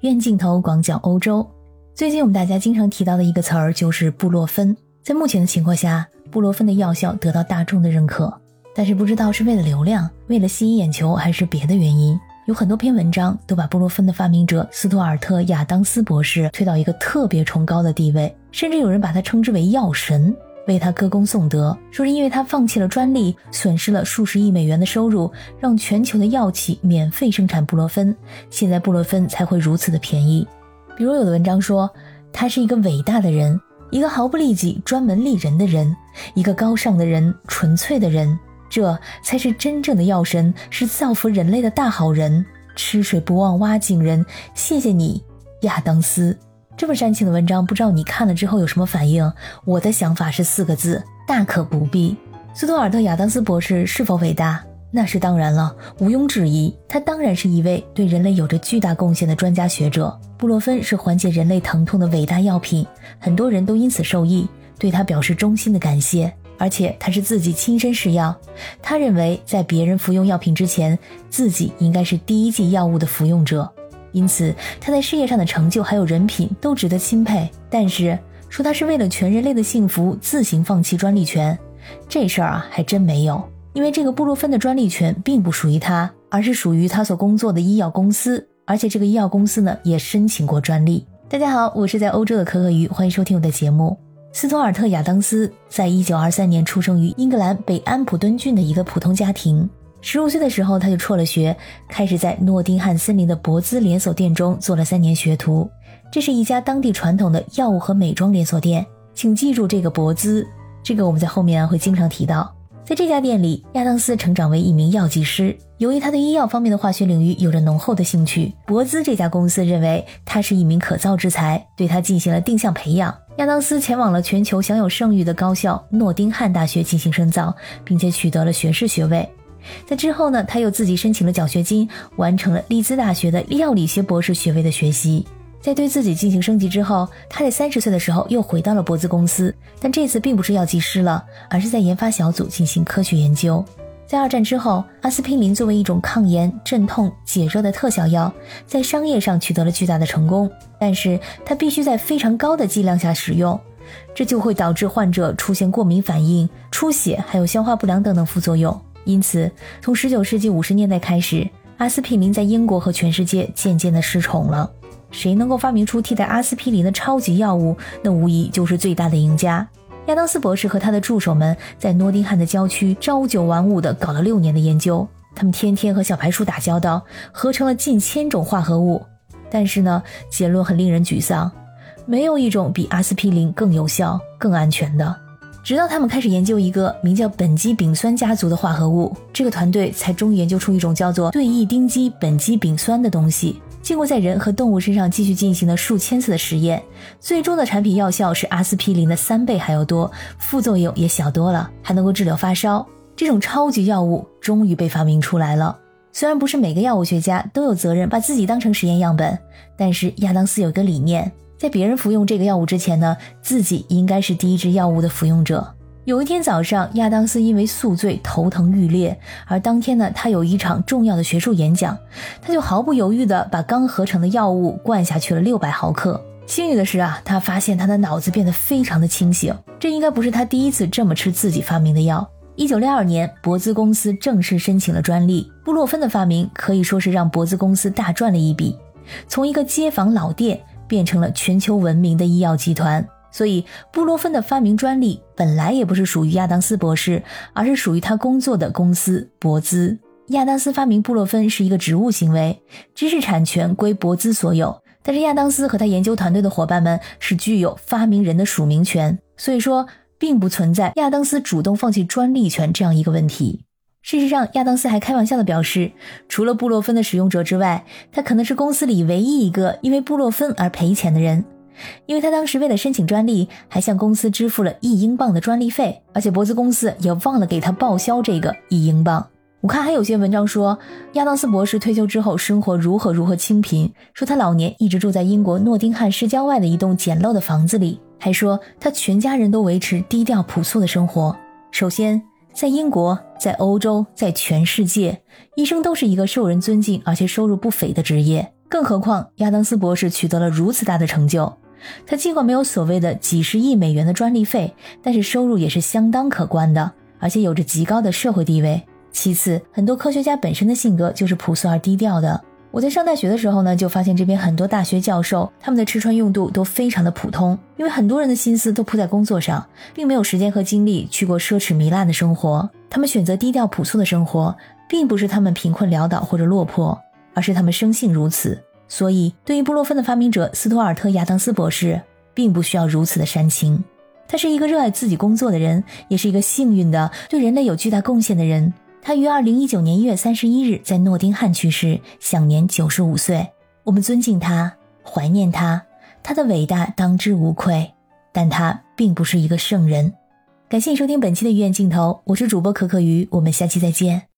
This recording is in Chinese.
远镜头广角欧洲。最近我们大家经常提到的一个词儿就是布洛芬。在目前的情况下，布洛芬的药效得到大众的认可，但是不知道是为了流量、为了吸引眼球，还是别的原因，有很多篇文章都把布洛芬的发明者斯图尔特·亚当斯博士推到一个特别崇高的地位，甚至有人把他称之为药神。为他歌功颂德，说是因为他放弃了专利，损失了数十亿美元的收入，让全球的药企免费生产布洛芬，现在布洛芬才会如此的便宜。比如有的文章说，他是一个伟大的人，一个毫不利己、专门利人的人，一个高尚的人、纯粹的人，这才是真正的药神，是造福人类的大好人。吃水不忘挖井人，谢谢你，亚当斯。这么煽情的文章，不知道你看了之后有什么反应？我的想法是四个字：大可不必。斯图尔特·亚当斯博士是否伟大？那是当然了，毋庸置疑。他当然是一位对人类有着巨大贡献的专家学者。布洛芬是缓解人类疼痛的伟大药品，很多人都因此受益，对他表示衷心的感谢。而且他是自己亲身试药，他认为在别人服用药品之前，自己应该是第一剂药物的服用者。因此，他在事业上的成就还有人品都值得钦佩。但是，说他是为了全人类的幸福自行放弃专利权，这事儿啊还真没有。因为这个布洛芬的专利权并不属于他，而是属于他所工作的医药公司。而且这个医药公司呢也申请过专利。大家好，我是在欧洲的可可鱼，欢迎收听我的节目。斯图尔特·亚当斯在一九二三年出生于英格兰北安普敦郡的一个普通家庭。十五岁的时候，他就辍了学，开始在诺丁汉森林的博兹连锁店中做了三年学徒。这是一家当地传统的药物和美妆连锁店，请记住这个博兹，这个我们在后面会经常提到。在这家店里，亚当斯成长为一名药剂师。由于他对医药方面的化学领域有着浓厚的兴趣，博兹这家公司认为他是一名可造之才，对他进行了定向培养。亚当斯前往了全球享有盛誉的高校诺丁汉大学进行深造，并且取得了学士学位。在之后呢，他又自己申请了奖学金，完成了利兹大学的药理学博士学位的学习。在对自己进行升级之后，他在三十岁的时候又回到了博兹公司，但这次并不是药剂师了，而是在研发小组进行科学研究。在二战之后，阿司匹林作为一种抗炎、镇痛、解热的特效药，在商业上取得了巨大的成功，但是它必须在非常高的剂量下使用，这就会导致患者出现过敏反应、出血，还有消化不良等等副作用。因此，从十九世纪五十年代开始，阿司匹林在英国和全世界渐渐的失宠了。谁能够发明出替代阿司匹林的超级药物，那无疑就是最大的赢家。亚当斯博士和他的助手们在诺丁汉的郊区朝九晚五的搞了六年的研究，他们天天和小白鼠打交道，合成了近千种化合物。但是呢，结论很令人沮丧，没有一种比阿司匹林更有效、更安全的。直到他们开始研究一个名叫苯基丙酸家族的化合物，这个团队才终于研究出一种叫做对异丁基苯基丙酸的东西。经过在人和动物身上继续进行了数千次的实验，最终的产品药效是阿司匹林的三倍还要多，副作用也小多了，还能够治疗发烧。这种超级药物终于被发明出来了。虽然不是每个药物学家都有责任把自己当成实验样本，但是亚当斯有一个理念。在别人服用这个药物之前呢，自己应该是第一支药物的服用者。有一天早上，亚当斯因为宿醉头疼欲裂，而当天呢，他有一场重要的学术演讲，他就毫不犹豫地把刚合成的药物灌下去了六百毫克。幸运的是啊，他发现他的脑子变得非常的清醒。这应该不是他第一次这么吃自己发明的药。一九六二年，博兹公司正式申请了专利。布洛芬的发明可以说是让博兹公司大赚了一笔，从一个街坊老店。变成了全球闻名的医药集团，所以布洛芬的发明专利本来也不是属于亚当斯博士，而是属于他工作的公司博兹。亚当斯发明布洛芬是一个职务行为，知识产权归博兹所有，但是亚当斯和他研究团队的伙伴们是具有发明人的署名权，所以说并不存在亚当斯主动放弃专利权这样一个问题。事实上，亚当斯还开玩笑地表示，除了布洛芬的使用者之外，他可能是公司里唯一一个因为布洛芬而赔钱的人，因为他当时为了申请专利，还向公司支付了一英镑的专利费，而且博兹公司也忘了给他报销这个一英镑。我看还有些文章说，亚当斯博士退休之后生活如何如何清贫，说他老年一直住在英国诺丁汉市郊外的一栋简陋的房子里，还说他全家人都维持低调朴素的生活。首先。在英国，在欧洲，在全世界，医生都是一个受人尊敬而且收入不菲的职业。更何况亚当斯博士取得了如此大的成就，他尽管没有所谓的几十亿美元的专利费，但是收入也是相当可观的，而且有着极高的社会地位。其次，很多科学家本身的性格就是朴素而低调的。我在上大学的时候呢，就发现这边很多大学教授，他们的吃穿用度都非常的普通，因为很多人的心思都扑在工作上，并没有时间和精力去过奢侈糜烂的生活。他们选择低调朴素的生活，并不是他们贫困潦倒或者落魄，而是他们生性如此。所以，对于布洛芬的发明者斯图尔特·亚当斯博士，并不需要如此的煽情。他是一个热爱自己工作的人，也是一个幸运的对人类有巨大贡献的人。他于二零一九年一月三十一日在诺丁汉去世，享年九十五岁。我们尊敬他，怀念他，他的伟大当之无愧。但他并不是一个圣人。感谢收听本期的医院镜头，我是主播可可鱼，我们下期再见。